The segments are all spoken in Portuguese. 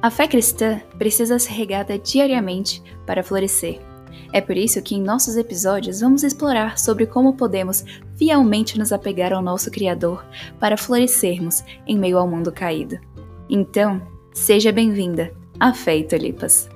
A fé cristã precisa ser regada diariamente para florescer. É por isso que em nossos episódios vamos explorar sobre como podemos fielmente nos apegar ao nosso Criador para florescermos em meio ao mundo caído. Então, seja bem-vinda à Fé e Tulipas.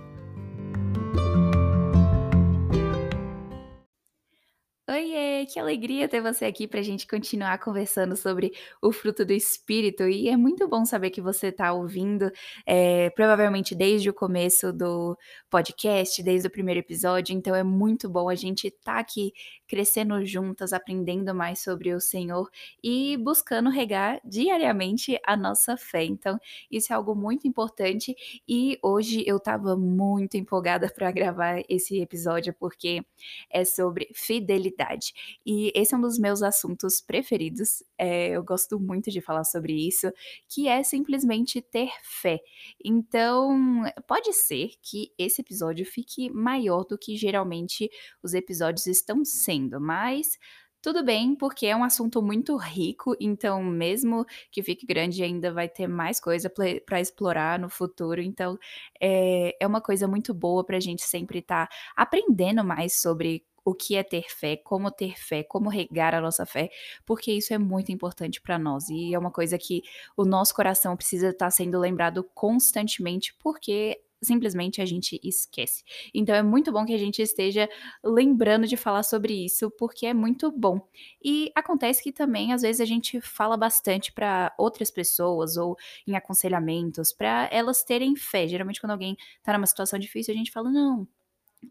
Alegria ter você aqui para a gente continuar conversando sobre o fruto do Espírito. E é muito bom saber que você está ouvindo, é, provavelmente desde o começo do podcast, desde o primeiro episódio. Então é muito bom a gente estar tá aqui crescendo juntas, aprendendo mais sobre o Senhor e buscando regar diariamente a nossa fé. Então, isso é algo muito importante. E hoje eu estava muito empolgada para gravar esse episódio porque é sobre fidelidade. E esse é um dos meus assuntos preferidos. É, eu gosto muito de falar sobre isso, que é simplesmente ter fé. Então, pode ser que esse episódio fique maior do que geralmente os episódios estão sendo, mas tudo bem, porque é um assunto muito rico, então, mesmo que fique grande, ainda vai ter mais coisa para explorar no futuro. Então, é, é uma coisa muito boa para a gente sempre estar tá aprendendo mais sobre o que é ter fé, como ter fé, como regar a nossa fé, porque isso é muito importante para nós e é uma coisa que o nosso coração precisa estar tá sendo lembrado constantemente, porque simplesmente a gente esquece. Então é muito bom que a gente esteja lembrando de falar sobre isso, porque é muito bom. E acontece que também às vezes a gente fala bastante para outras pessoas ou em aconselhamentos para elas terem fé. Geralmente quando alguém está numa situação difícil, a gente fala: "Não,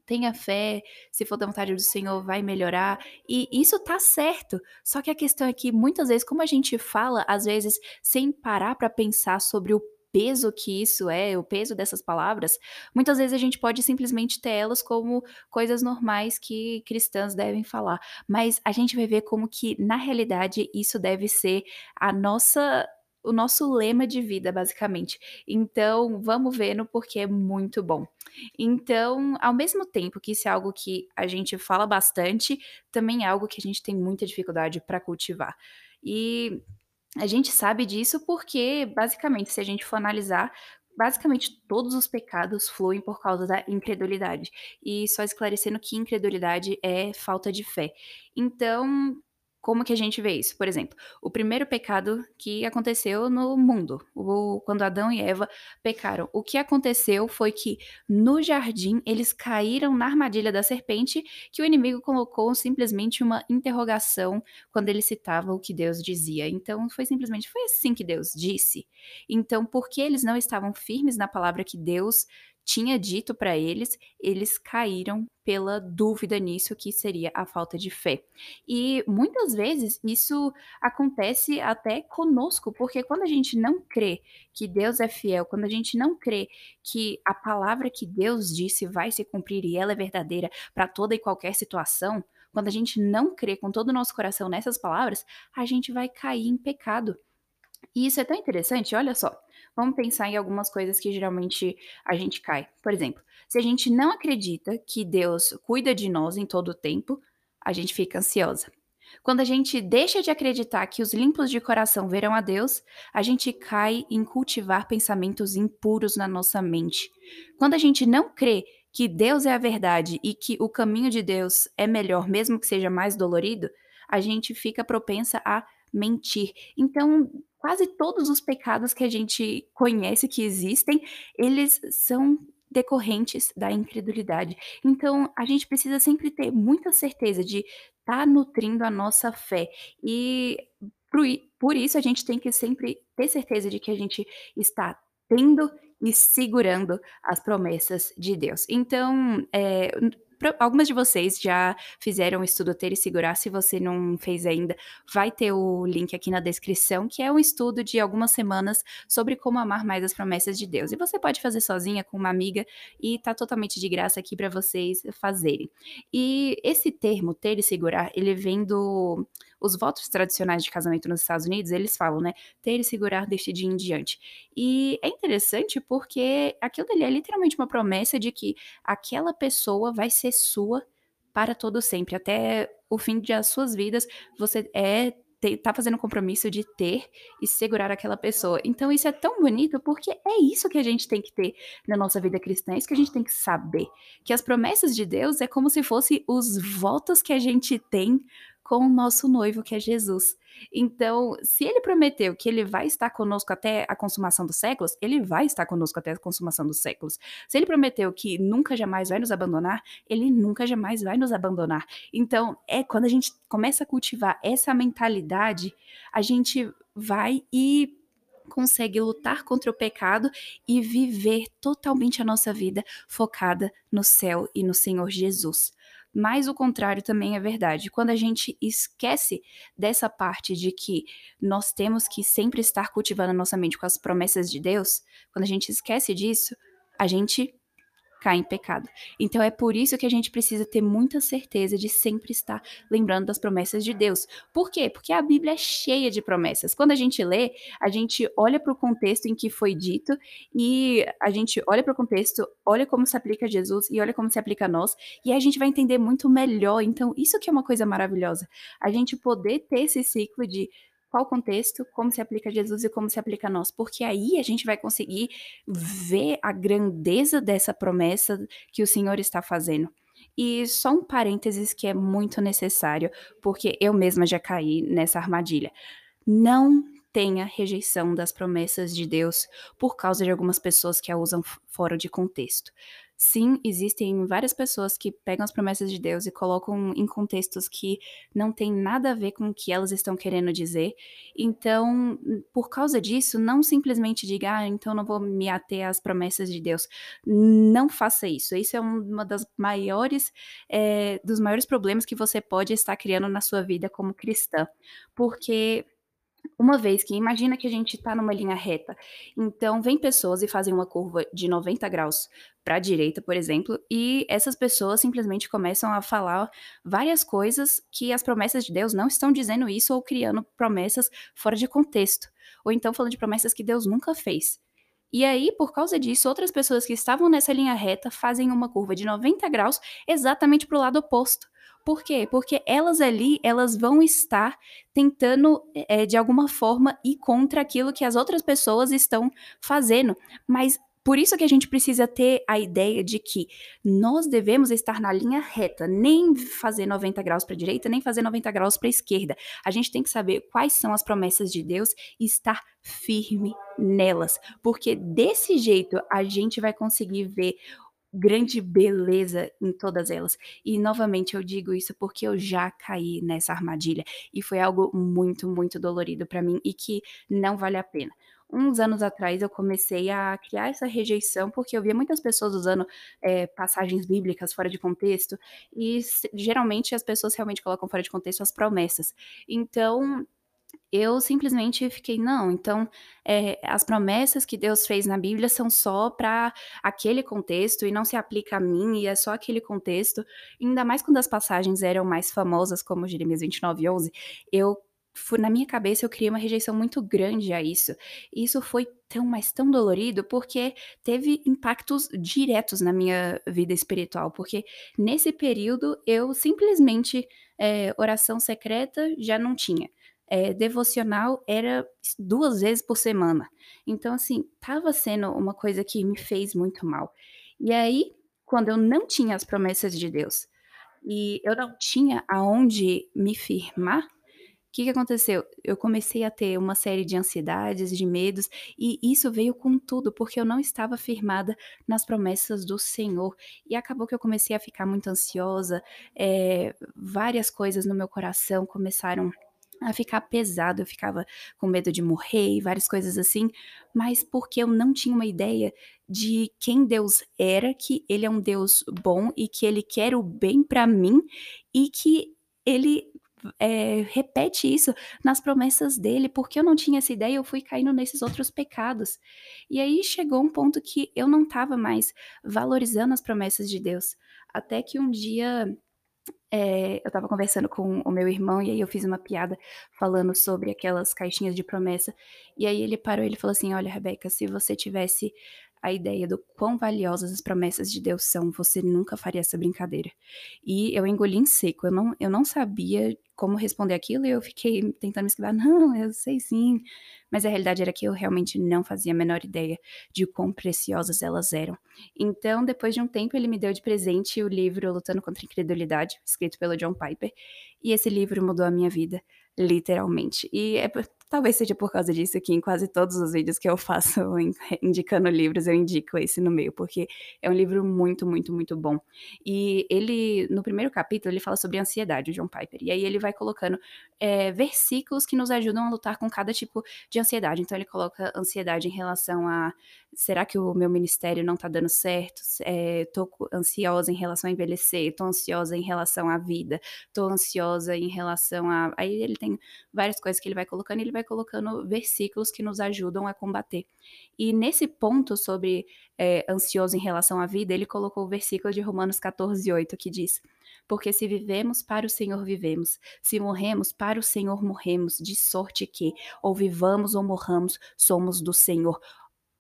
tenha fé, se for da vontade do Senhor, vai melhorar. E isso tá certo. Só que a questão é que muitas vezes, como a gente fala, às vezes, sem parar para pensar sobre o peso que isso é, o peso dessas palavras, muitas vezes a gente pode simplesmente ter elas como coisas normais que cristãs devem falar. Mas a gente vai ver como que, na realidade, isso deve ser a nossa o nosso lema de vida, basicamente. Então, vamos vendo porque é muito bom. Então, ao mesmo tempo que isso é algo que a gente fala bastante, também é algo que a gente tem muita dificuldade para cultivar. E a gente sabe disso porque, basicamente, se a gente for analisar, basicamente todos os pecados fluem por causa da incredulidade. E só esclarecendo que incredulidade é falta de fé. Então, como que a gente vê isso? Por exemplo, o primeiro pecado que aconteceu no mundo, o, quando Adão e Eva pecaram. O que aconteceu foi que no jardim eles caíram na armadilha da serpente, que o inimigo colocou simplesmente uma interrogação quando ele citava o que Deus dizia. Então foi simplesmente foi assim que Deus disse. Então, porque eles não estavam firmes na palavra que Deus tinha dito para eles, eles caíram pela dúvida nisso, que seria a falta de fé. E muitas vezes isso acontece até conosco, porque quando a gente não crê que Deus é fiel, quando a gente não crê que a palavra que Deus disse vai se cumprir e ela é verdadeira para toda e qualquer situação, quando a gente não crê com todo o nosso coração nessas palavras, a gente vai cair em pecado. E isso é tão interessante, olha só. Vamos pensar em algumas coisas que geralmente a gente cai. Por exemplo, se a gente não acredita que Deus cuida de nós em todo o tempo, a gente fica ansiosa. Quando a gente deixa de acreditar que os limpos de coração verão a Deus, a gente cai em cultivar pensamentos impuros na nossa mente. Quando a gente não crê que Deus é a verdade e que o caminho de Deus é melhor, mesmo que seja mais dolorido, a gente fica propensa a mentir. Então, quase todos os pecados que a gente conhece que existem, eles são decorrentes da incredulidade. Então, a gente precisa sempre ter muita certeza de estar tá nutrindo a nossa fé. E por isso a gente tem que sempre ter certeza de que a gente está tendo e segurando as promessas de Deus. Então, é, algumas de vocês já fizeram o estudo Ter e Segurar. Se você não fez ainda, vai ter o link aqui na descrição, que é um estudo de algumas semanas sobre como amar mais as promessas de Deus. E você pode fazer sozinha com uma amiga e tá totalmente de graça aqui para vocês fazerem. E esse termo, ter e segurar, ele vem do os votos tradicionais de casamento nos Estados Unidos, eles falam, né, ter e segurar deste dia em diante. E é interessante porque aquilo dali é literalmente uma promessa de que aquela pessoa vai ser sua para todo sempre, até o fim das suas vidas, você é tá fazendo um compromisso de ter e segurar aquela pessoa. Então isso é tão bonito porque é isso que a gente tem que ter na nossa vida cristã, é isso que a gente tem que saber, que as promessas de Deus é como se fosse os votos que a gente tem com o nosso noivo que é Jesus. Então, se ele prometeu que ele vai estar conosco até a consumação dos séculos, ele vai estar conosco até a consumação dos séculos. Se ele prometeu que nunca jamais vai nos abandonar, ele nunca jamais vai nos abandonar. Então, é quando a gente começa a cultivar essa mentalidade, a gente vai e consegue lutar contra o pecado e viver totalmente a nossa vida focada no céu e no Senhor Jesus. Mas o contrário também é verdade. Quando a gente esquece dessa parte de que nós temos que sempre estar cultivando a nossa mente com as promessas de Deus, quando a gente esquece disso, a gente cai em pecado. Então é por isso que a gente precisa ter muita certeza de sempre estar lembrando das promessas de Deus. Por quê? Porque a Bíblia é cheia de promessas. Quando a gente lê, a gente olha para o contexto em que foi dito e a gente olha para o contexto, olha como se aplica a Jesus e olha como se aplica a nós, e a gente vai entender muito melhor. Então, isso que é uma coisa maravilhosa. A gente poder ter esse ciclo de qual o contexto, como se aplica a Jesus e como se aplica a nós, porque aí a gente vai conseguir ver a grandeza dessa promessa que o Senhor está fazendo. E só um parênteses que é muito necessário, porque eu mesma já caí nessa armadilha. Não tenha rejeição das promessas de Deus por causa de algumas pessoas que a usam fora de contexto. Sim, existem várias pessoas que pegam as promessas de Deus e colocam em contextos que não tem nada a ver com o que elas estão querendo dizer. Então, por causa disso, não simplesmente diga, ah, então não vou me ater às promessas de Deus. Não faça isso. Isso é uma das maiores, é, dos maiores problemas que você pode estar criando na sua vida como cristã. Porque uma vez que imagina que a gente está numa linha reta, então vem pessoas e fazem uma curva de 90 graus para a direita, por exemplo, e essas pessoas simplesmente começam a falar várias coisas que as promessas de Deus não estão dizendo isso ou criando promessas fora de contexto, ou então falando de promessas que Deus nunca fez. E aí, por causa disso, outras pessoas que estavam nessa linha reta fazem uma curva de 90 graus exatamente para o lado oposto. Por quê? Porque elas ali, elas vão estar tentando, é, de alguma forma, ir contra aquilo que as outras pessoas estão fazendo. Mas por isso que a gente precisa ter a ideia de que nós devemos estar na linha reta, nem fazer 90 graus para a direita, nem fazer 90 graus para a esquerda. A gente tem que saber quais são as promessas de Deus e estar firme nelas, porque desse jeito a gente vai conseguir ver grande beleza em todas elas. E novamente eu digo isso porque eu já caí nessa armadilha e foi algo muito, muito dolorido para mim e que não vale a pena. Uns anos atrás eu comecei a criar essa rejeição porque eu via muitas pessoas usando é, passagens bíblicas fora de contexto e geralmente as pessoas realmente colocam fora de contexto as promessas. Então eu simplesmente fiquei, não, então é, as promessas que Deus fez na Bíblia são só para aquele contexto e não se aplica a mim e é só aquele contexto. Ainda mais quando as passagens eram mais famosas, como Jeremias 29, 11, eu na minha cabeça eu criei uma rejeição muito grande a isso. E isso foi tão, mas tão dolorido porque teve impactos diretos na minha vida espiritual. Porque nesse período eu simplesmente é, oração secreta já não tinha é, devocional era duas vezes por semana. Então, assim, tava sendo uma coisa que me fez muito mal. E aí, quando eu não tinha as promessas de Deus e eu não tinha aonde me firmar, o que, que aconteceu? Eu comecei a ter uma série de ansiedades, de medos, e isso veio com tudo, porque eu não estava firmada nas promessas do Senhor. E acabou que eu comecei a ficar muito ansiosa, é, várias coisas no meu coração começaram a ficar pesado, eu ficava com medo de morrer e várias coisas assim, mas porque eu não tinha uma ideia de quem Deus era, que ele é um Deus bom e que ele quer o bem para mim e que ele é, repete isso nas promessas dele, porque eu não tinha essa ideia, eu fui caindo nesses outros pecados. E aí chegou um ponto que eu não estava mais valorizando as promessas de Deus, até que um dia é, eu estava conversando com o meu irmão e aí eu fiz uma piada falando sobre aquelas caixinhas de promessa. E aí ele parou e ele falou assim: Olha, Rebeca, se você tivesse a ideia do quão valiosas as promessas de Deus são, você nunca faria essa brincadeira. E eu engoli em seco, eu não eu não sabia como responder aquilo e eu fiquei tentando me esquivar: "Não, eu sei sim", mas a realidade era que eu realmente não fazia a menor ideia de quão preciosas elas eram. Então, depois de um tempo, ele me deu de presente o livro Lutando contra a Incredulidade, escrito pelo John Piper, e esse livro mudou a minha vida, literalmente. E é talvez seja por causa disso que em quase todos os vídeos que eu faço indicando livros, eu indico esse no meio, porque é um livro muito, muito, muito bom. E ele, no primeiro capítulo, ele fala sobre ansiedade, o John Piper, e aí ele vai colocando é, versículos que nos ajudam a lutar com cada tipo de ansiedade. Então ele coloca ansiedade em relação a será que o meu ministério não tá dando certo? É, ansiosa em relação a envelhecer, tô ansiosa em relação à vida, tô ansiosa em relação a. Aí ele tem várias coisas que ele vai colocando e ele vai colocando versículos que nos ajudam a combater. E nesse ponto sobre é, ansioso em relação à vida, ele colocou o versículo de Romanos 14, 8, que diz. Porque se vivemos, para o Senhor vivemos. Se morremos, para o Senhor morremos. De sorte que, ou vivamos ou morramos, somos do Senhor.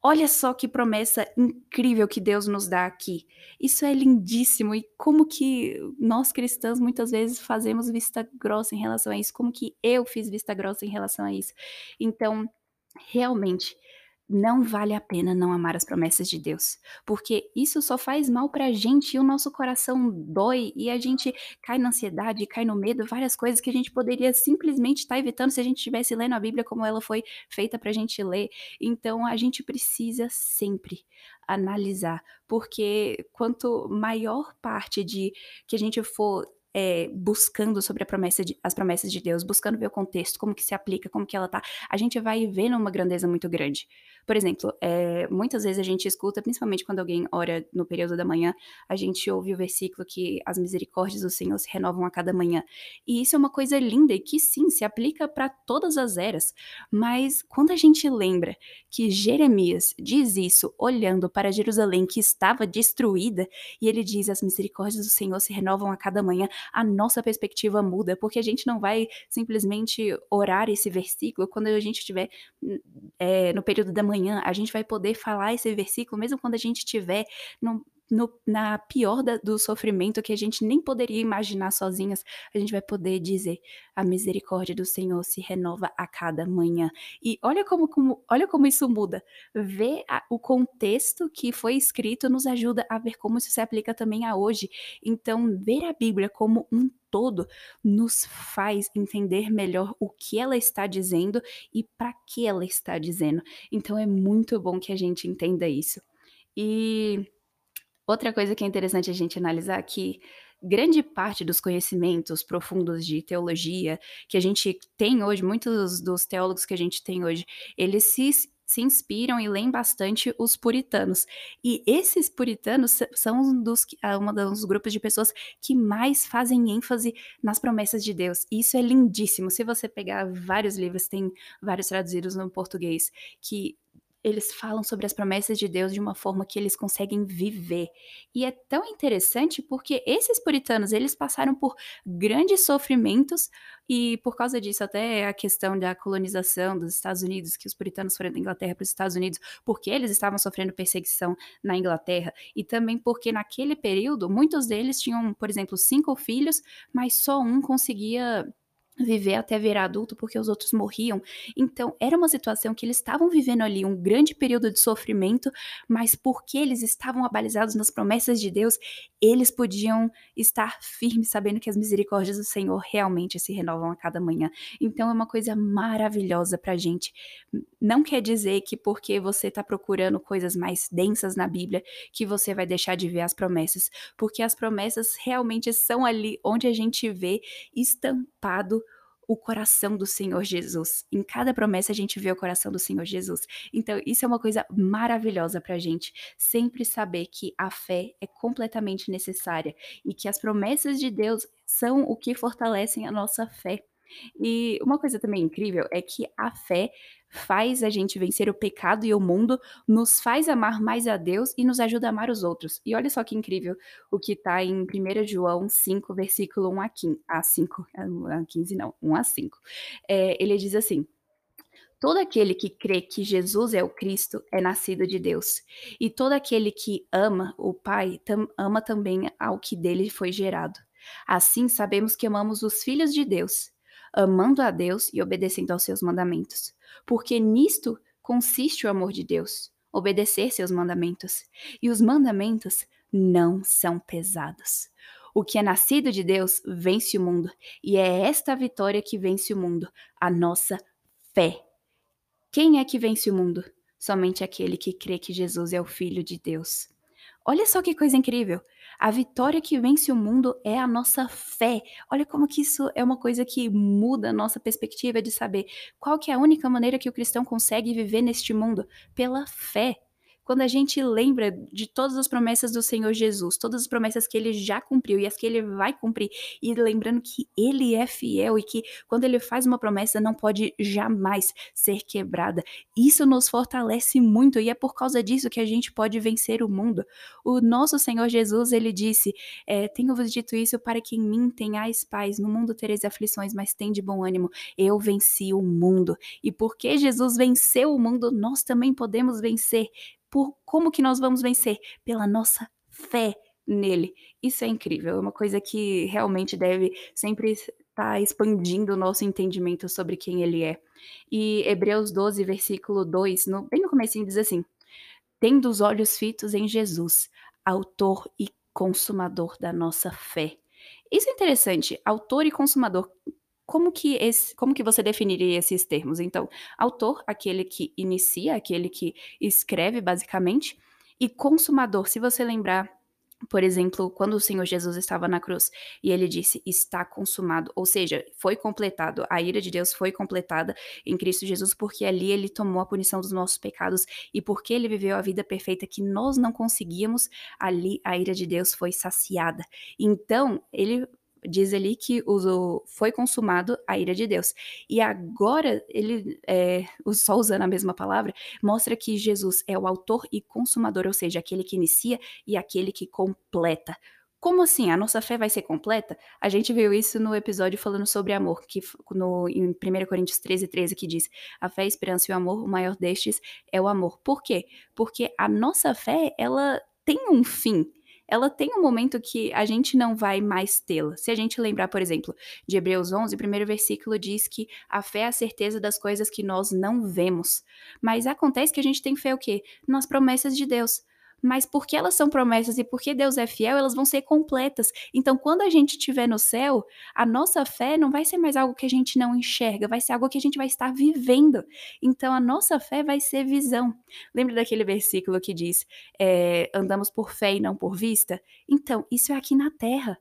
Olha só que promessa incrível que Deus nos dá aqui. Isso é lindíssimo e como que nós cristãos muitas vezes fazemos vista grossa em relação a isso, como que eu fiz vista grossa em relação a isso. Então, realmente, não vale a pena não amar as promessas de Deus, porque isso só faz mal pra gente e o nosso coração dói e a gente cai na ansiedade, cai no medo, várias coisas que a gente poderia simplesmente estar tá evitando se a gente estivesse lendo a Bíblia como ela foi feita pra gente ler. Então a gente precisa sempre analisar, porque quanto maior parte de que a gente for é, buscando sobre promessa de, as promessas de Deus, buscando ver o contexto, como que se aplica, como que ela tá, a gente vai vendo uma grandeza muito grande. Por exemplo, é, muitas vezes a gente escuta, principalmente quando alguém ora no período da manhã, a gente ouve o versículo que as misericórdias do Senhor se renovam a cada manhã. E isso é uma coisa linda e que sim, se aplica para todas as eras. Mas quando a gente lembra que Jeremias diz isso olhando para Jerusalém que estava destruída, e ele diz: As misericórdias do Senhor se renovam a cada manhã, a nossa perspectiva muda, porque a gente não vai simplesmente orar esse versículo quando a gente estiver é, no período da manhã, a gente vai poder falar esse versículo mesmo quando a gente estiver no, no, na pior da, do sofrimento que a gente nem poderia imaginar sozinhas, a gente vai poder dizer: a misericórdia do Senhor se renova a cada manhã. E olha como, como olha como isso muda. Ver a, o contexto que foi escrito nos ajuda a ver como isso se aplica também a hoje. Então, ver a Bíblia como um todo nos faz entender melhor o que ela está dizendo e para que ela está dizendo. Então é muito bom que a gente entenda isso. E Outra coisa que é interessante a gente analisar aqui, grande parte dos conhecimentos profundos de teologia que a gente tem hoje, muitos dos teólogos que a gente tem hoje, eles se, se inspiram e leem bastante os puritanos. E esses puritanos são um dos, ah, um dos grupos de pessoas que mais fazem ênfase nas promessas de Deus. E isso é lindíssimo. Se você pegar vários livros, tem vários traduzidos no português, que eles falam sobre as promessas de Deus de uma forma que eles conseguem viver. E é tão interessante porque esses puritanos, eles passaram por grandes sofrimentos e por causa disso até a questão da colonização dos Estados Unidos, que os puritanos foram da Inglaterra para os Estados Unidos, porque eles estavam sofrendo perseguição na Inglaterra e também porque naquele período muitos deles tinham, por exemplo, cinco filhos, mas só um conseguia viver até virar adulto porque os outros morriam. Então, era uma situação que eles estavam vivendo ali um grande período de sofrimento, mas porque eles estavam abalizados nas promessas de Deus, eles podiam estar firmes sabendo que as misericórdias do Senhor realmente se renovam a cada manhã. Então, é uma coisa maravilhosa pra gente. Não quer dizer que porque você está procurando coisas mais densas na Bíblia, que você vai deixar de ver as promessas, porque as promessas realmente são ali onde a gente vê estampado o coração do Senhor Jesus. Em cada promessa a gente vê o coração do Senhor Jesus. Então, isso é uma coisa maravilhosa pra gente. Sempre saber que a fé é completamente necessária e que as promessas de Deus são o que fortalecem a nossa fé. E uma coisa também incrível é que a fé faz a gente vencer o pecado e o mundo, nos faz amar mais a Deus e nos ajuda a amar os outros. E olha só que incrível o que está em 1 João 5, versículo 1 a 15. A 5, a 15 não, 1 a 5. É, ele diz assim: Todo aquele que crê que Jesus é o Cristo é nascido de Deus. E todo aquele que ama o Pai tam ama também ao que dele foi gerado. Assim sabemos que amamos os filhos de Deus, amando a Deus e obedecendo aos seus mandamentos. Porque nisto consiste o amor de Deus, obedecer seus mandamentos. E os mandamentos não são pesados. O que é nascido de Deus vence o mundo, e é esta vitória que vence o mundo, a nossa fé. Quem é que vence o mundo? Somente aquele que crê que Jesus é o Filho de Deus. Olha só que coisa incrível! A vitória que vence o mundo é a nossa fé. Olha como que isso é uma coisa que muda a nossa perspectiva de saber qual que é a única maneira que o cristão consegue viver neste mundo pela fé quando a gente lembra de todas as promessas do Senhor Jesus, todas as promessas que ele já cumpriu e as que ele vai cumprir, e lembrando que ele é fiel e que quando ele faz uma promessa não pode jamais ser quebrada, isso nos fortalece muito e é por causa disso que a gente pode vencer o mundo. O nosso Senhor Jesus, ele disse: é, Tenho-vos dito isso para que em mim tenhais paz, no mundo tereis aflições, mas tem de bom ânimo, eu venci o mundo. E porque Jesus venceu o mundo, nós também podemos vencer por como que nós vamos vencer? Pela nossa fé nele. Isso é incrível, é uma coisa que realmente deve sempre estar tá expandindo o nosso entendimento sobre quem ele é. E Hebreus 12, versículo 2, no, bem no começo diz assim: Tendo os olhos fitos em Jesus, autor e consumador da nossa fé. Isso é interessante, autor e consumador como que, esse, como que você definiria esses termos? Então, autor, aquele que inicia, aquele que escreve, basicamente, e consumador, se você lembrar por exemplo, quando o Senhor Jesus estava na cruz e ele disse: Está consumado, ou seja, foi completado, a ira de Deus foi completada em Cristo Jesus, porque ali ele tomou a punição dos nossos pecados e porque ele viveu a vida perfeita que nós não conseguíamos, ali a ira de Deus foi saciada. Então, ele diz ali que o, foi consumado a ira de Deus. E agora, ele, é, só usando a mesma palavra, mostra que Jesus é o autor e consumador, ou seja, aquele que inicia e aquele que completa. Como assim? A nossa fé vai ser completa? A gente viu isso no episódio falando sobre amor, que no, em 1 Coríntios 13, 13, que diz: A fé, a esperança e o amor, o maior destes é o amor. Por quê? Porque a nossa fé, ela tem um fim ela tem um momento que a gente não vai mais tê-la. Se a gente lembrar, por exemplo, de Hebreus 11, o primeiro versículo diz que a fé é a certeza das coisas que nós não vemos. Mas acontece que a gente tem fé o quê? Nas promessas de Deus mas porque elas são promessas e porque Deus é fiel, elas vão ser completas. Então, quando a gente estiver no céu, a nossa fé não vai ser mais algo que a gente não enxerga, vai ser algo que a gente vai estar vivendo. Então, a nossa fé vai ser visão. Lembra daquele versículo que diz: é, andamos por fé e não por vista? Então, isso é aqui na terra.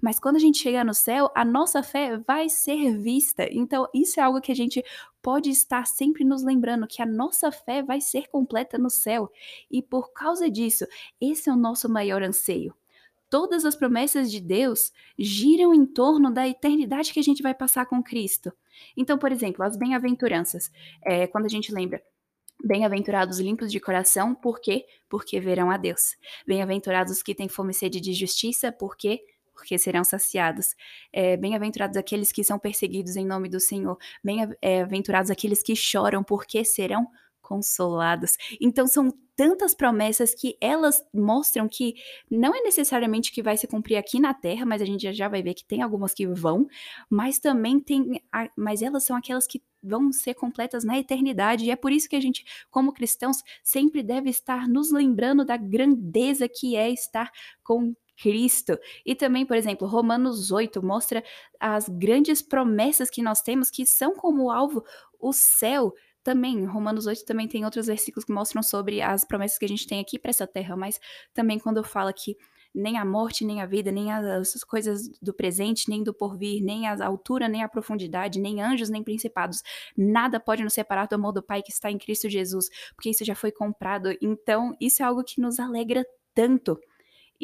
Mas quando a gente chegar no céu, a nossa fé vai ser vista. Então, isso é algo que a gente pode estar sempre nos lembrando que a nossa fé vai ser completa no céu. E por causa disso, esse é o nosso maior anseio. Todas as promessas de Deus giram em torno da eternidade que a gente vai passar com Cristo. Então, por exemplo, as bem-aventuranças. É, quando a gente lembra Bem-aventurados limpos de coração, por quê? Porque verão a Deus. Bem-aventurados que têm fome e sede de justiça, por quê? Porque serão saciados. É, Bem-aventurados aqueles que são perseguidos em nome do Senhor. Bem-aventurados aqueles que choram, porque serão consolados. Então são tantas promessas que elas mostram que não é necessariamente que vai se cumprir aqui na Terra, mas a gente já vai ver que tem algumas que vão, mas também tem, mas elas são aquelas que vão ser completas na eternidade. E é por isso que a gente, como cristãos, sempre deve estar nos lembrando da grandeza que é estar com Cristo. E também, por exemplo, Romanos 8 mostra as grandes promessas que nós temos que são como alvo o céu. Também, Romanos 8 também tem outros versículos que mostram sobre as promessas que a gente tem aqui para essa terra, mas também quando fala que nem a morte, nem a vida, nem as coisas do presente, nem do porvir, nem a altura, nem a profundidade, nem anjos, nem principados, nada pode nos separar do amor do Pai que está em Cristo Jesus, porque isso já foi comprado. Então, isso é algo que nos alegra tanto.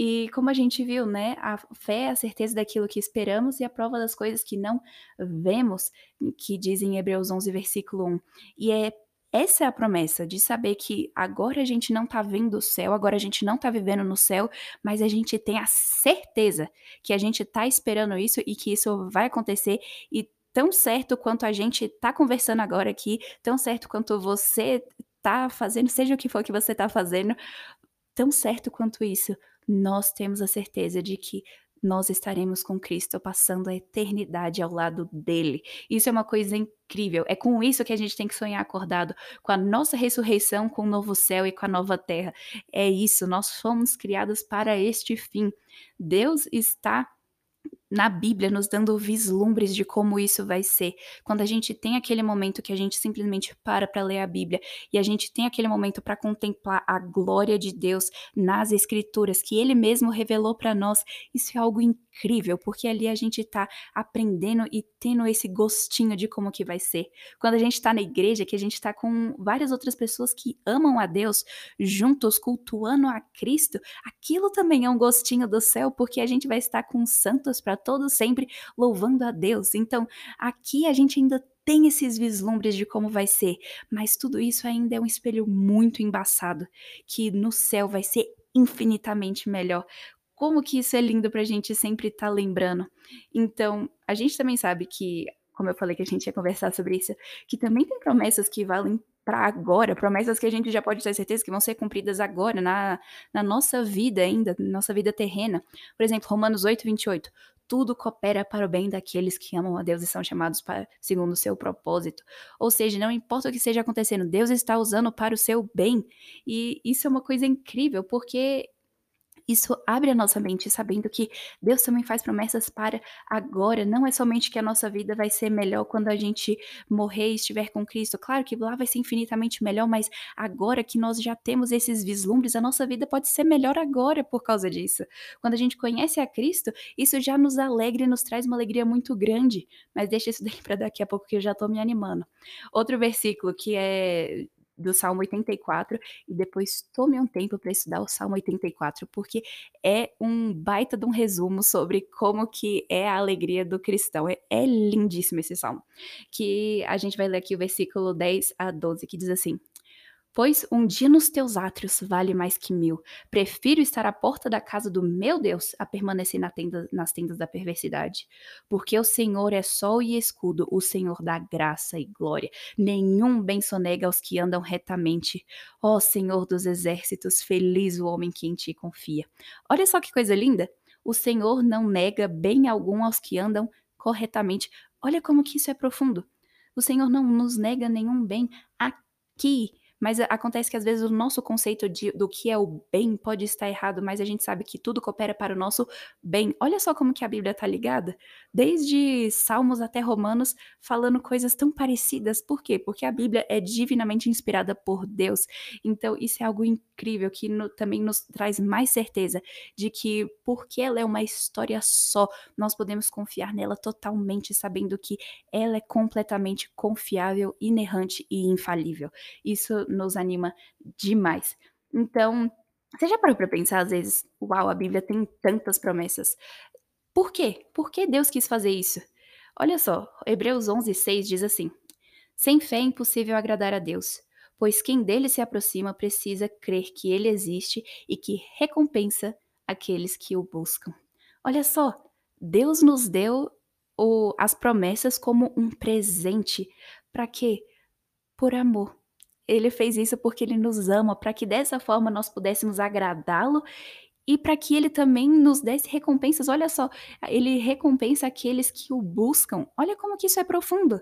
E como a gente viu, né, a fé é a certeza daquilo que esperamos e a prova das coisas que não vemos, que diz em Hebreus 11, versículo 1. E é essa é a promessa de saber que agora a gente não tá vendo o céu, agora a gente não tá vivendo no céu, mas a gente tem a certeza que a gente tá esperando isso e que isso vai acontecer e tão certo quanto a gente tá conversando agora aqui, tão certo quanto você tá fazendo, seja o que for que você tá fazendo, tão certo quanto isso, nós temos a certeza de que nós estaremos com Cristo passando a eternidade ao lado dele. Isso é uma coisa incrível. É com isso que a gente tem que sonhar acordado, com a nossa ressurreição, com o novo céu e com a nova terra. É isso, nós fomos criados para este fim. Deus está na Bíblia nos dando vislumbres de como isso vai ser. Quando a gente tem aquele momento que a gente simplesmente para para ler a Bíblia e a gente tem aquele momento para contemplar a glória de Deus nas escrituras que ele mesmo revelou para nós, isso é algo incrível, porque ali a gente está aprendendo e tendo esse gostinho de como que vai ser. Quando a gente está na igreja, que a gente está com várias outras pessoas que amam a Deus, juntos cultuando a Cristo, aquilo também é um gostinho do céu, porque a gente vai estar com santos para todos sempre louvando a Deus. Então, aqui a gente ainda tem esses vislumbres de como vai ser, mas tudo isso ainda é um espelho muito embaçado, que no céu vai ser infinitamente melhor. Como que isso é lindo pra gente sempre estar tá lembrando. Então, a gente também sabe que, como eu falei que a gente ia conversar sobre isso, que também tem promessas que valem para agora, promessas que a gente já pode ter certeza que vão ser cumpridas agora, na, na nossa vida ainda, nossa vida terrena. Por exemplo, Romanos 8, 28 tudo coopera para o bem daqueles que amam a Deus e são chamados para, segundo o seu propósito. Ou seja, não importa o que esteja acontecendo, Deus está usando para o seu bem. E isso é uma coisa incrível, porque isso abre a nossa mente, sabendo que Deus também faz promessas para agora. Não é somente que a nossa vida vai ser melhor quando a gente morrer e estiver com Cristo. Claro que lá vai ser infinitamente melhor, mas agora que nós já temos esses vislumbres, a nossa vida pode ser melhor agora por causa disso. Quando a gente conhece a Cristo, isso já nos alegra e nos traz uma alegria muito grande. Mas deixa isso daí para daqui a pouco que eu já estou me animando. Outro versículo que é do Salmo 84 e depois tome um tempo para estudar o Salmo 84, porque é um baita de um resumo sobre como que é a alegria do cristão. É, é lindíssimo esse salmo. Que a gente vai ler aqui o versículo 10 a 12, que diz assim: Pois um dia nos teus átrios vale mais que mil. Prefiro estar à porta da casa do meu Deus a permanecer na tenda, nas tendas da perversidade. Porque o Senhor é sol e escudo, o Senhor dá graça e glória. Nenhum bem sonega aos que andam retamente. Ó Senhor dos exércitos, feliz o homem que em ti confia. Olha só que coisa linda! O Senhor não nega bem algum aos que andam corretamente. Olha como que isso é profundo. O Senhor não nos nega nenhum bem aqui mas acontece que às vezes o nosso conceito de, do que é o bem pode estar errado, mas a gente sabe que tudo coopera para o nosso bem. Olha só como que a Bíblia está ligada. Desde Salmos até Romanos, falando coisas tão parecidas. Por quê? Porque a Bíblia é divinamente inspirada por Deus. Então, isso é algo incrível que no, também nos traz mais certeza de que, porque ela é uma história só, nós podemos confiar nela totalmente, sabendo que ela é completamente confiável, inerrante e infalível. Isso nos anima demais. Então, você já parou para pensar às vezes, uau, a Bíblia tem tantas promessas. Por quê? Por que Deus quis fazer isso? Olha só, Hebreus 11:6 diz assim: Sem fé é impossível agradar a Deus, pois quem dele se aproxima precisa crer que ele existe e que recompensa aqueles que o buscam. Olha só, Deus nos deu o, as promessas como um presente. Para quê? Por amor. Ele fez isso porque ele nos ama, para que dessa forma nós pudéssemos agradá-lo e para que ele também nos desse recompensas. Olha só, ele recompensa aqueles que o buscam. Olha como que isso é profundo.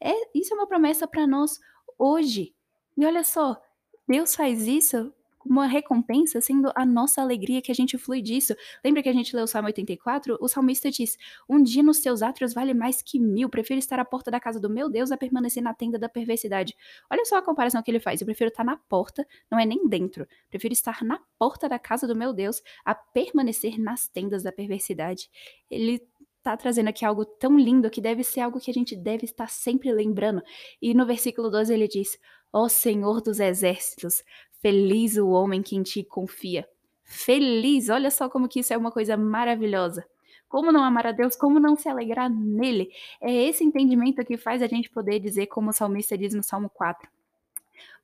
É, isso é uma promessa para nós hoje. E olha só, Deus faz isso uma recompensa, sendo a nossa alegria que a gente flui disso. Lembra que a gente leu o Salmo 84? O salmista diz: Um dia nos teus átrios vale mais que mil. Prefiro estar à porta da casa do meu Deus a permanecer na tenda da perversidade. Olha só a comparação que ele faz. Eu prefiro estar na porta, não é nem dentro. Prefiro estar na porta da casa do meu Deus a permanecer nas tendas da perversidade. Ele está trazendo aqui algo tão lindo que deve ser algo que a gente deve estar sempre lembrando. E no versículo 12 ele diz: Ó oh Senhor dos exércitos, Feliz o homem que em ti confia. Feliz, olha só como que isso é uma coisa maravilhosa. Como não amar a Deus, como não se alegrar nele? É esse entendimento que faz a gente poder dizer, como o salmista diz no Salmo 4.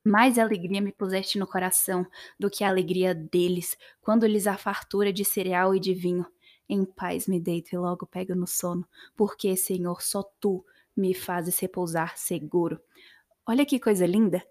Mais alegria me puseste no coração do que a alegria deles, quando lhes há fartura de cereal e de vinho. Em paz me deito e logo pego no sono, porque, Senhor, só tu me fazes repousar seguro. Olha que coisa linda!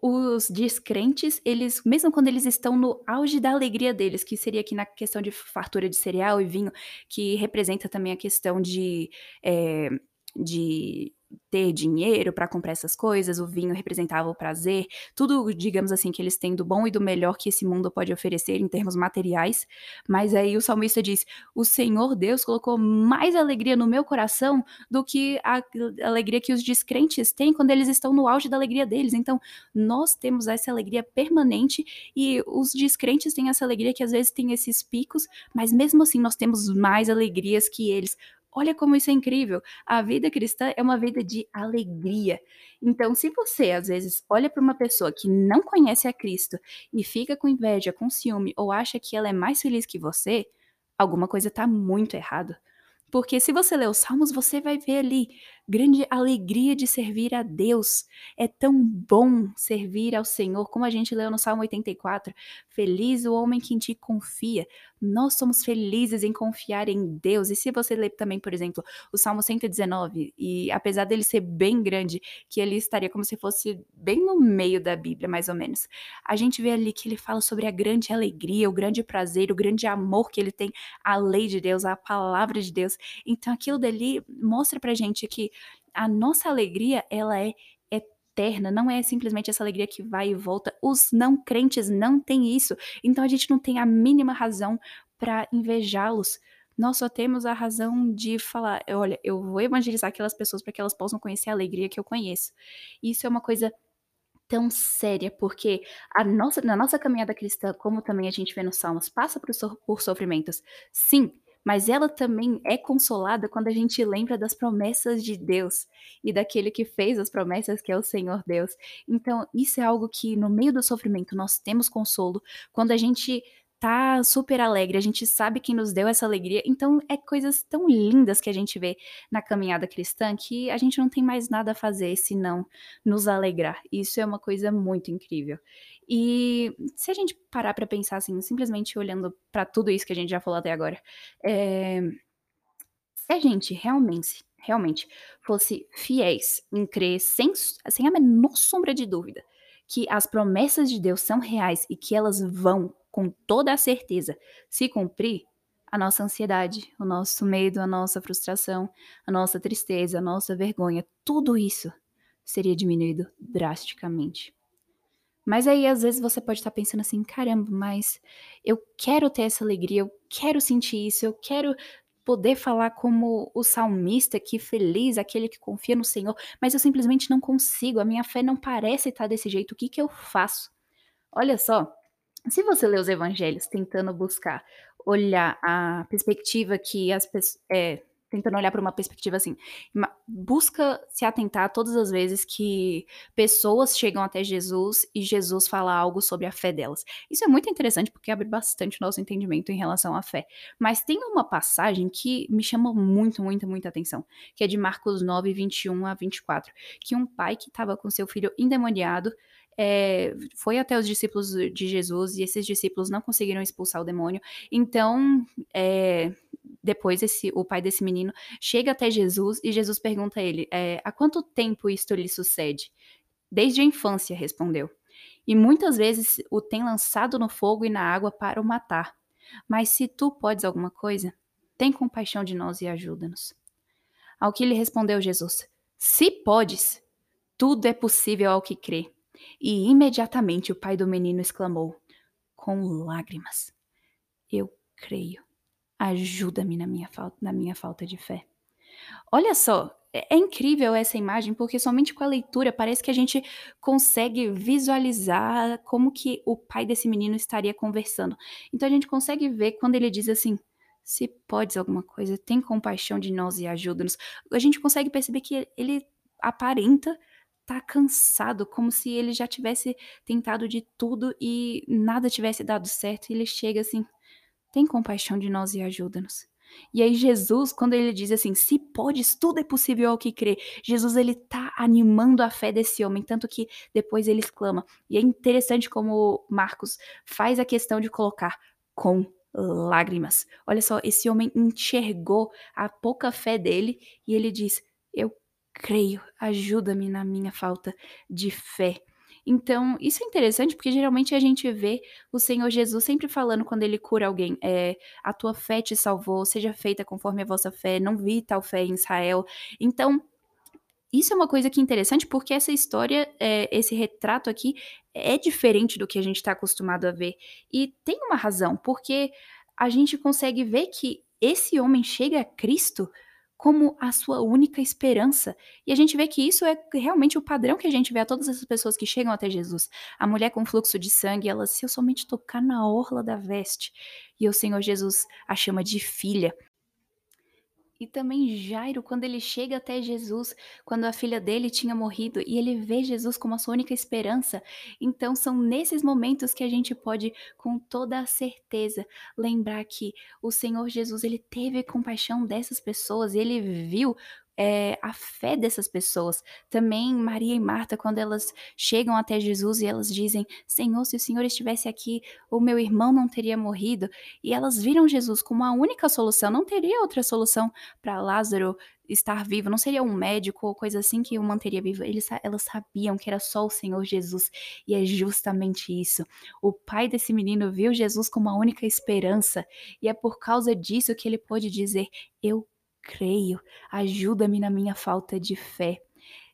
Os descrentes, eles mesmo quando eles estão no auge da alegria deles, que seria aqui na questão de fartura de cereal e vinho, que representa também a questão de, eh, de ter dinheiro para comprar essas coisas, o vinho representava o prazer, tudo, digamos assim, que eles têm do bom e do melhor que esse mundo pode oferecer em termos materiais. Mas aí o salmista diz: "O Senhor Deus colocou mais alegria no meu coração do que a alegria que os descrentes têm quando eles estão no auge da alegria deles". Então, nós temos essa alegria permanente e os descrentes têm essa alegria que às vezes tem esses picos, mas mesmo assim nós temos mais alegrias que eles. Olha como isso é incrível. A vida cristã é uma vida de alegria. Então, se você às vezes olha para uma pessoa que não conhece a Cristo e fica com inveja, com ciúme ou acha que ela é mais feliz que você, alguma coisa está muito errada. Porque se você ler os Salmos, você vai ver ali grande alegria de servir a Deus. É tão bom servir ao Senhor, como a gente leu no Salmo 84. Feliz o homem que em ti confia. Nós somos felizes em confiar em Deus. E se você ler também, por exemplo, o Salmo 119, e apesar dele ser bem grande, que ele estaria como se fosse bem no meio da Bíblia, mais ou menos, a gente vê ali que ele fala sobre a grande alegria, o grande prazer, o grande amor que ele tem à lei de Deus, à palavra de Deus. Então aquilo dali mostra pra gente que a nossa alegria, ela é eterna, não é simplesmente essa alegria que vai e volta. Os não crentes não têm isso. Então a gente não tem a mínima razão para invejá-los. Nós só temos a razão de falar, olha, eu vou evangelizar aquelas pessoas para que elas possam conhecer a alegria que eu conheço. Isso é uma coisa tão séria, porque a nossa, na nossa caminhada cristã, como também a gente vê nos Salmos, passa por, so, por sofrimentos. Sim, mas ela também é consolada quando a gente lembra das promessas de Deus e daquele que fez as promessas, que é o Senhor Deus. Então, isso é algo que no meio do sofrimento nós temos consolo, quando a gente tá super alegre, a gente sabe quem nos deu essa alegria. Então, é coisas tão lindas que a gente vê na caminhada cristã que a gente não tem mais nada a fazer senão nos alegrar. Isso é uma coisa muito incrível. E se a gente parar para pensar assim, simplesmente olhando para tudo isso que a gente já falou até agora, é... se a gente realmente, realmente fosse fiéis em crer sem, sem a menor sombra de dúvida que as promessas de Deus são reais e que elas vão, com toda a certeza, se cumprir, a nossa ansiedade, o nosso medo, a nossa frustração, a nossa tristeza, a nossa vergonha, tudo isso seria diminuído drasticamente. Mas aí às vezes você pode estar pensando assim, caramba, mas eu quero ter essa alegria, eu quero sentir isso, eu quero poder falar como o salmista, que feliz, aquele que confia no Senhor, mas eu simplesmente não consigo, a minha fé não parece estar desse jeito, o que que eu faço? Olha só, se você lê os evangelhos tentando buscar olhar a perspectiva que as pessoas. É, tentando olhar para uma perspectiva assim. Busca se atentar todas as vezes que pessoas chegam até Jesus e Jesus fala algo sobre a fé delas. Isso é muito interessante porque abre bastante o nosso entendimento em relação à fé. Mas tem uma passagem que me chama muito, muito, muita atenção, que é de Marcos 9, 21 a 24, que um pai que estava com seu filho endemoniado é, foi até os discípulos de Jesus e esses discípulos não conseguiram expulsar o demônio. Então, é, depois esse, o pai desse menino chega até Jesus e Jesus pergunta a ele: é, há quanto tempo isto lhe sucede? Desde a infância, respondeu. E muitas vezes o tem lançado no fogo e na água para o matar. Mas se tu podes alguma coisa, tem compaixão de nós e ajuda-nos. Ao que lhe respondeu Jesus: Se podes, tudo é possível ao que crê. E imediatamente o pai do menino exclamou, com lágrimas: Eu creio. Ajuda-me na minha falta, na minha falta de fé. Olha só, é, é incrível essa imagem porque somente com a leitura parece que a gente consegue visualizar como que o pai desse menino estaria conversando. Então a gente consegue ver quando ele diz assim: "Se podes alguma coisa, tem compaixão de nós e ajuda-nos". A gente consegue perceber que ele aparenta tá cansado, como se ele já tivesse tentado de tudo e nada tivesse dado certo. E ele chega assim: tem compaixão de nós e ajuda-nos. E aí Jesus, quando ele diz assim, se podes, tudo é possível ao que crê. Jesus ele tá animando a fé desse homem, tanto que depois ele exclama. E é interessante como Marcos faz a questão de colocar com lágrimas. Olha só, esse homem enxergou a pouca fé dele e ele diz: "Eu creio, ajuda-me na minha falta de fé". Então, isso é interessante, porque geralmente a gente vê o Senhor Jesus sempre falando quando ele cura alguém, eh, "A tua fé te salvou, seja feita conforme a vossa fé, não vi tal fé em Israel". Então, isso é uma coisa que é interessante, porque essa história, eh, esse retrato aqui é diferente do que a gente está acostumado a ver. E tem uma razão, porque a gente consegue ver que esse homem chega a Cristo como a sua única esperança. E a gente vê que isso é realmente o padrão que a gente vê a todas essas pessoas que chegam até Jesus. A mulher com fluxo de sangue, ela, se eu somente tocar na orla da veste, e o Senhor Jesus a chama de filha. E também Jairo, quando ele chega até Jesus, quando a filha dele tinha morrido, e ele vê Jesus como a sua única esperança. Então são nesses momentos que a gente pode, com toda a certeza, lembrar que o Senhor Jesus, ele teve compaixão dessas pessoas, ele viu eh, a fé dessas pessoas. Também Maria e Marta, quando elas chegam até Jesus e elas dizem: Senhor, se o Senhor estivesse aqui, o meu irmão não teria morrido. E elas viram Jesus como a única solução, não teria outra solução para Lázaro estar vivo, não seria um médico ou coisa assim que o manteria vivo. Eles, elas sabiam que era só o Senhor Jesus, e é justamente isso. O pai desse menino viu Jesus como a única esperança, e é por causa disso que ele pôde dizer: Eu creio, ajuda-me na minha falta de fé.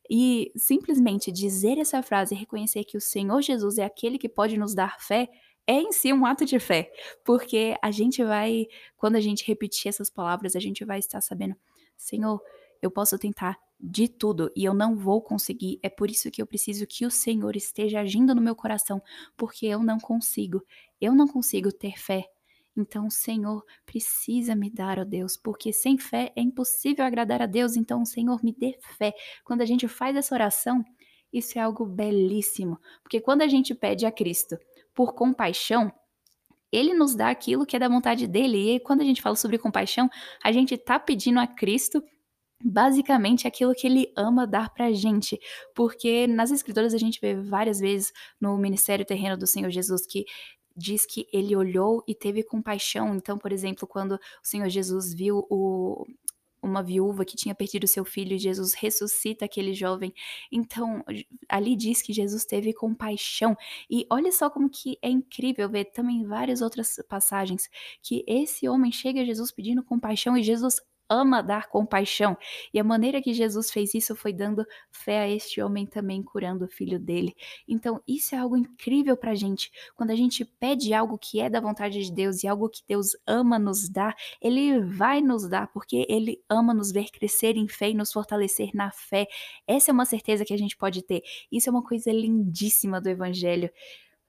E simplesmente dizer essa frase e reconhecer que o Senhor Jesus é aquele que pode nos dar fé, é em si um ato de fé, porque a gente vai, quando a gente repetir essas palavras, a gente vai estar sabendo, Senhor, eu posso tentar de tudo e eu não vou conseguir. É por isso que eu preciso que o Senhor esteja agindo no meu coração, porque eu não consigo. Eu não consigo ter fé então, o Senhor precisa me dar, ó Deus, porque sem fé é impossível agradar a Deus. Então, o Senhor me dê fé. Quando a gente faz essa oração, isso é algo belíssimo, porque quando a gente pede a Cristo por compaixão, ele nos dá aquilo que é da vontade dele. E quando a gente fala sobre compaixão, a gente tá pedindo a Cristo basicamente aquilo que ele ama dar pra gente, porque nas escrituras a gente vê várias vezes no ministério terreno do Senhor Jesus que diz que ele olhou e teve compaixão. Então, por exemplo, quando o Senhor Jesus viu o, uma viúva que tinha perdido seu filho Jesus ressuscita aquele jovem. Então, ali diz que Jesus teve compaixão. E olha só como que é incrível ver também várias outras passagens que esse homem chega a Jesus pedindo compaixão e Jesus ama dar compaixão. E a maneira que Jesus fez isso foi dando fé a este homem também curando o filho dele. Então, isso é algo incrível pra gente. Quando a gente pede algo que é da vontade de Deus e algo que Deus ama nos dar, ele vai nos dar porque ele ama nos ver crescer em fé e nos fortalecer na fé. Essa é uma certeza que a gente pode ter. Isso é uma coisa lindíssima do evangelho.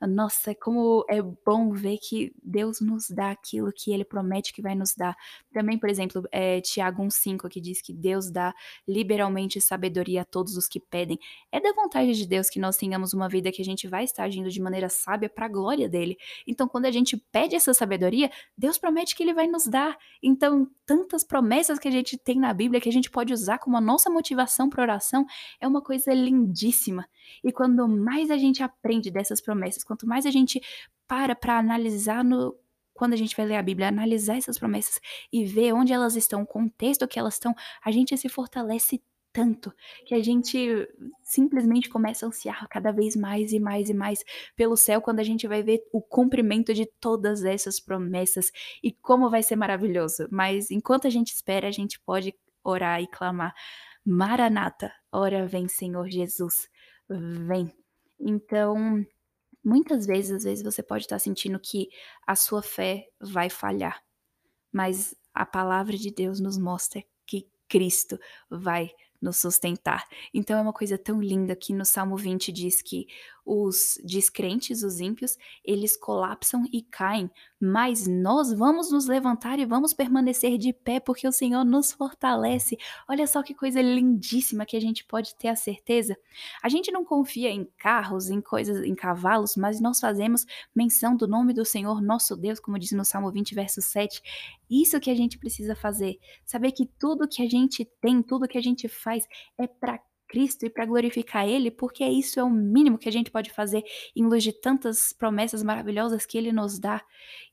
Nossa, como é bom ver que Deus nos dá aquilo que ele promete que vai nos dar. Também, por exemplo, eh, Tiago 1,5 que diz que Deus dá liberalmente sabedoria a todos os que pedem. É da vontade de Deus que nós tenhamos uma vida que a gente vai estar agindo de maneira sábia para a glória dele. Então, quando a gente pede essa sabedoria, Deus promete que ele vai nos dar. Então, tantas promessas que a gente tem na Bíblia que a gente pode usar como a nossa motivação para oração é uma coisa lindíssima. E quando mais a gente aprende dessas promessas, quanto mais a gente para para analisar no quando a gente vai ler a Bíblia, analisar essas promessas e ver onde elas estão, o contexto que elas estão, a gente se fortalece tanto que a gente simplesmente começa a ansiar cada vez mais e mais e mais pelo céu quando a gente vai ver o cumprimento de todas essas promessas e como vai ser maravilhoso. Mas enquanto a gente espera, a gente pode orar e clamar: Maranata, ora vem, Senhor Jesus vem. Então, muitas vezes, às vezes você pode estar sentindo que a sua fé vai falhar, mas a palavra de Deus nos mostra que Cristo vai nos sustentar. Então é uma coisa tão linda que no Salmo 20 diz que os descrentes, os ímpios, eles colapsam e caem, mas nós vamos nos levantar e vamos permanecer de pé porque o Senhor nos fortalece. Olha só que coisa lindíssima que a gente pode ter a certeza. A gente não confia em carros, em coisas, em cavalos, mas nós fazemos menção do nome do Senhor, nosso Deus, como diz no Salmo 20, verso 7. Isso que a gente precisa fazer, saber que tudo que a gente tem, tudo que a gente faz é para Cristo e para glorificar Ele, porque isso é o mínimo que a gente pode fazer em luz de tantas promessas maravilhosas que Ele nos dá.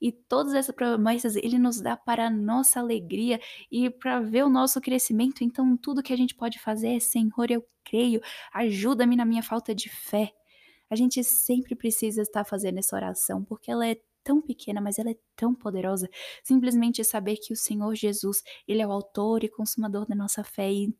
E todas essas promessas Ele nos dá para a nossa alegria e para ver o nosso crescimento. Então, tudo que a gente pode fazer é: Senhor, eu creio, ajuda-me na minha falta de fé. A gente sempre precisa estar fazendo essa oração, porque ela é tão pequena, mas ela é tão poderosa. Simplesmente saber que o Senhor Jesus, Ele é o autor e consumador da nossa fé e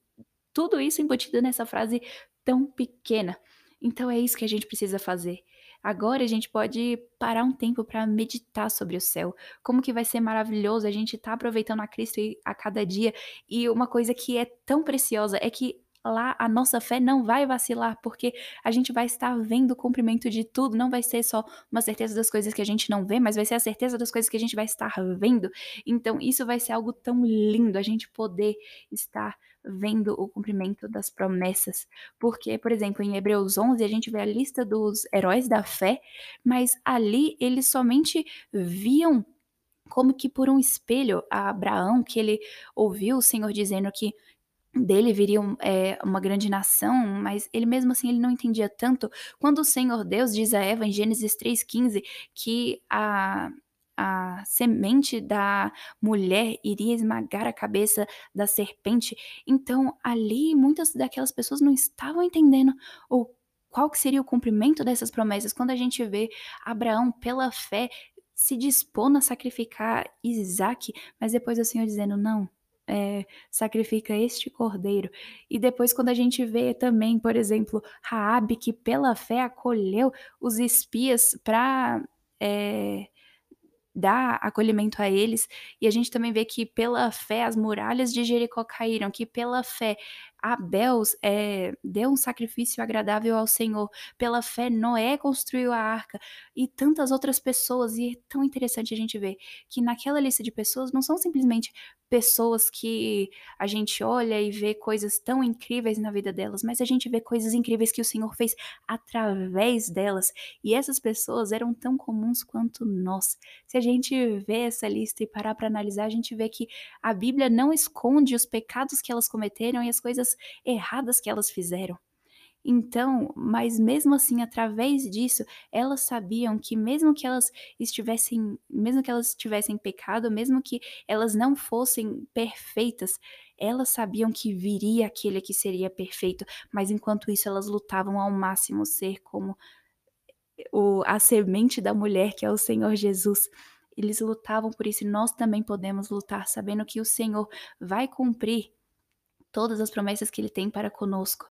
tudo isso embutido nessa frase tão pequena. Então é isso que a gente precisa fazer. Agora a gente pode parar um tempo para meditar sobre o céu. Como que vai ser maravilhoso a gente estar tá aproveitando a Cristo a cada dia. E uma coisa que é tão preciosa é que lá a nossa fé não vai vacilar, porque a gente vai estar vendo o cumprimento de tudo, não vai ser só uma certeza das coisas que a gente não vê, mas vai ser a certeza das coisas que a gente vai estar vendo. Então, isso vai ser algo tão lindo, a gente poder estar vendo o cumprimento das promessas. Porque, por exemplo, em Hebreus 11, a gente vê a lista dos heróis da fé, mas ali eles somente viam como que por um espelho a Abraão, que ele ouviu o Senhor dizendo que dele viria um, é, uma grande nação, mas ele mesmo assim ele não entendia tanto. Quando o Senhor Deus diz a Eva em Gênesis 3,15 que a, a semente da mulher iria esmagar a cabeça da serpente, então ali muitas daquelas pessoas não estavam entendendo o qual que seria o cumprimento dessas promessas. Quando a gente vê Abraão pela fé se dispondo a sacrificar Isaac, mas depois o Senhor dizendo não, é, sacrifica este cordeiro. E depois, quando a gente vê também, por exemplo, Raabe, que pela fé acolheu os espias para é, dar acolhimento a eles, e a gente também vê que pela fé as muralhas de Jericó caíram, que pela fé Abel é, deu um sacrifício agradável ao Senhor. Pela fé, Noé construiu a arca e tantas outras pessoas. E é tão interessante a gente ver que naquela lista de pessoas não são simplesmente pessoas que a gente olha e vê coisas tão incríveis na vida delas, mas a gente vê coisas incríveis que o Senhor fez através delas. E essas pessoas eram tão comuns quanto nós. Se a gente vê essa lista e parar para analisar, a gente vê que a Bíblia não esconde os pecados que elas cometeram e as coisas erradas que elas fizeram. Então, mas mesmo assim, através disso, elas sabiam que mesmo que elas estivessem, mesmo que elas tivessem pecado, mesmo que elas não fossem perfeitas, elas sabiam que viria aquele que seria perfeito, mas enquanto isso elas lutavam ao máximo ser como o, a semente da mulher, que é o Senhor Jesus. Eles lutavam por isso e nós também podemos lutar, sabendo que o Senhor vai cumprir todas as promessas que ele tem para conosco.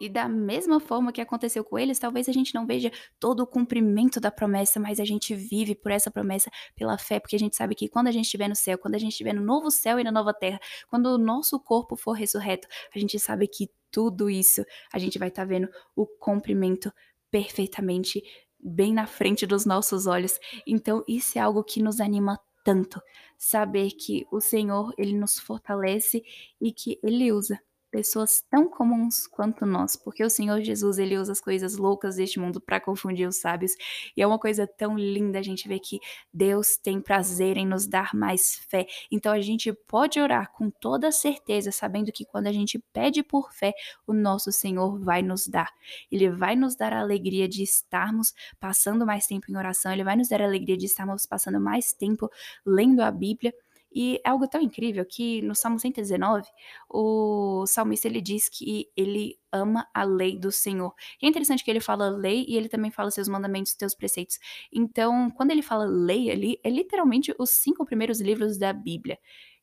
E da mesma forma que aconteceu com eles, talvez a gente não veja todo o cumprimento da promessa, mas a gente vive por essa promessa pela fé, porque a gente sabe que quando a gente estiver no céu, quando a gente estiver no novo céu e na nova terra, quando o nosso corpo for ressurreto, a gente sabe que tudo isso a gente vai estar tá vendo o cumprimento perfeitamente bem na frente dos nossos olhos. Então, isso é algo que nos anima tanto. Saber que o Senhor, ele nos fortalece e que ele usa pessoas tão comuns quanto nós, porque o Senhor Jesus, ele usa as coisas loucas deste mundo para confundir os sábios, e é uma coisa tão linda a gente ver que Deus tem prazer em nos dar mais fé. Então a gente pode orar com toda certeza, sabendo que quando a gente pede por fé, o nosso Senhor vai nos dar. Ele vai nos dar a alegria de estarmos passando mais tempo em oração, ele vai nos dar a alegria de estarmos passando mais tempo lendo a Bíblia e é algo tão incrível que no Salmo 119, o salmista ele diz que ele ama a lei do Senhor. E é interessante que ele fala lei e ele também fala seus mandamentos, teus preceitos. Então, quando ele fala lei ali, é literalmente os cinco primeiros livros da Bíblia.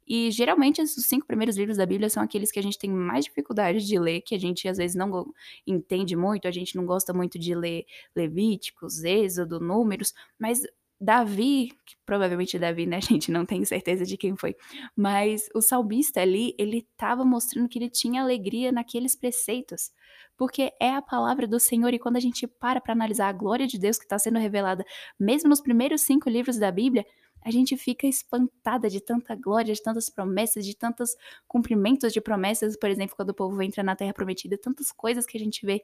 E geralmente os cinco primeiros livros da Bíblia são aqueles que a gente tem mais dificuldade de ler, que a gente às vezes não entende muito, a gente não gosta muito de ler Levíticos, Êxodo, Números, mas Davi, que provavelmente Davi, né, gente, não tem certeza de quem foi, mas o salmista ali, ele estava mostrando que ele tinha alegria naqueles preceitos, porque é a palavra do Senhor e quando a gente para para analisar a glória de Deus que está sendo revelada, mesmo nos primeiros cinco livros da Bíblia, a gente fica espantada de tanta glória, de tantas promessas, de tantos cumprimentos de promessas, por exemplo, quando o povo entra na Terra Prometida, tantas coisas que a gente vê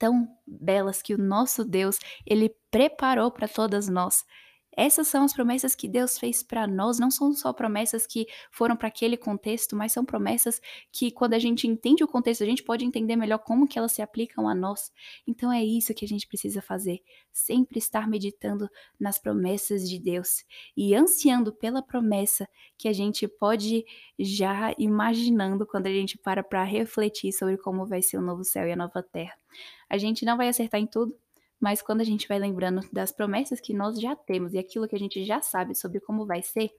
tão belas que o nosso Deus, ele preparou para todas nós. Essas são as promessas que Deus fez para nós, não são só promessas que foram para aquele contexto, mas são promessas que quando a gente entende o contexto, a gente pode entender melhor como que elas se aplicam a nós. Então é isso que a gente precisa fazer, sempre estar meditando nas promessas de Deus e ansiando pela promessa que a gente pode já imaginando quando a gente para para refletir sobre como vai ser o novo céu e a nova terra. A gente não vai acertar em tudo, mas quando a gente vai lembrando das promessas que nós já temos e aquilo que a gente já sabe sobre como vai ser,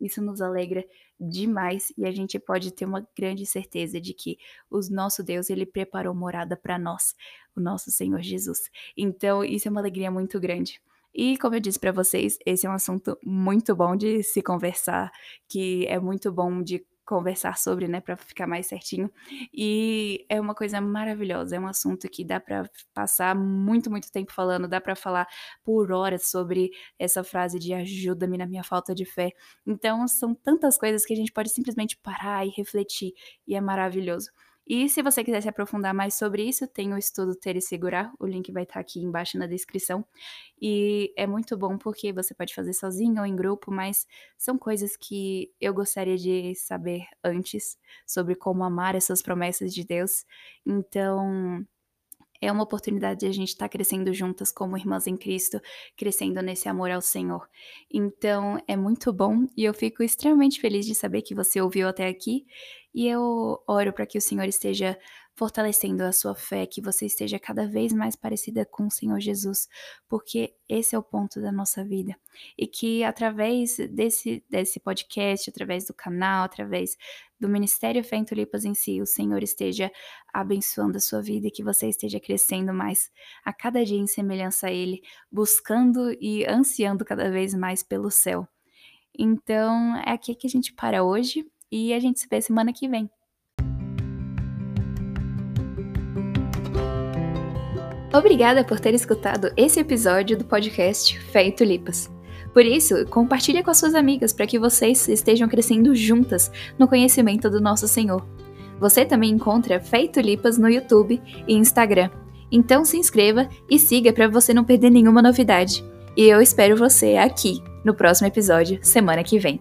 isso nos alegra demais e a gente pode ter uma grande certeza de que o nosso Deus, ele preparou morada para nós, o nosso Senhor Jesus. Então, isso é uma alegria muito grande. E como eu disse para vocês, esse é um assunto muito bom de se conversar, que é muito bom de conversar sobre, né, para ficar mais certinho. E é uma coisa maravilhosa, é um assunto que dá para passar muito, muito tempo falando, dá para falar por horas sobre essa frase de ajuda-me na minha falta de fé. Então, são tantas coisas que a gente pode simplesmente parar e refletir, e é maravilhoso. E se você quiser se aprofundar mais sobre isso, tem o estudo Ter e Segurar, o link vai estar aqui embaixo na descrição. E é muito bom porque você pode fazer sozinho ou em grupo, mas são coisas que eu gostaria de saber antes sobre como amar essas promessas de Deus. Então, é uma oportunidade de a gente estar tá crescendo juntas como irmãs em Cristo, crescendo nesse amor ao Senhor. Então, é muito bom e eu fico extremamente feliz de saber que você ouviu até aqui. E eu oro para que o Senhor esteja fortalecendo a sua fé, que você esteja cada vez mais parecida com o Senhor Jesus, porque esse é o ponto da nossa vida. E que através desse, desse podcast, através do canal, através do Ministério Fé em Tulipas em si, o Senhor esteja abençoando a sua vida e que você esteja crescendo mais a cada dia em semelhança a Ele, buscando e ansiando cada vez mais pelo céu. Então, é aqui que a gente para hoje e a gente se vê semana que vem. Obrigada por ter escutado esse episódio do podcast Fé e Tulipas. Por isso, compartilhe com as suas amigas para que vocês estejam crescendo juntas no conhecimento do nosso Senhor. Você também encontra Fé e Tulipas no YouTube e Instagram. Então se inscreva e siga para você não perder nenhuma novidade. E eu espero você aqui no próximo episódio, semana que vem.